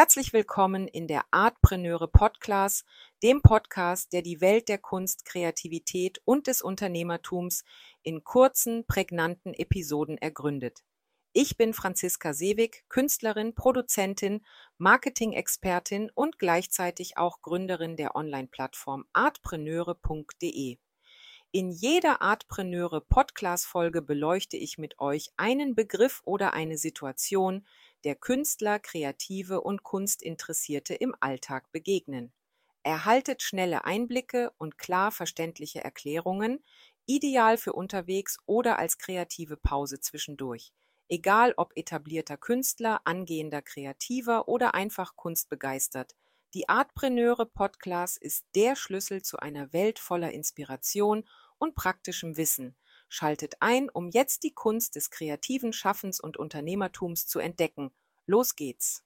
Herzlich willkommen in der Artpreneure Podcast, dem Podcast, der die Welt der Kunst, Kreativität und des Unternehmertums in kurzen, prägnanten Episoden ergründet. Ich bin Franziska Seewig, Künstlerin, Produzentin, Marketing-Expertin und gleichzeitig auch Gründerin der Online-Plattform artpreneure.de. In jeder Artpreneure Podcast Folge beleuchte ich mit euch einen Begriff oder eine Situation, der Künstler, Kreative und Kunstinteressierte im Alltag begegnen. Erhaltet schnelle Einblicke und klar verständliche Erklärungen, ideal für unterwegs oder als kreative Pause zwischendurch. Egal ob etablierter Künstler, angehender Kreativer oder einfach kunstbegeistert. Die Artpreneure Podcast ist der Schlüssel zu einer Welt voller Inspiration und praktischem Wissen. Schaltet ein, um jetzt die Kunst des kreativen Schaffens und Unternehmertums zu entdecken. Los geht's!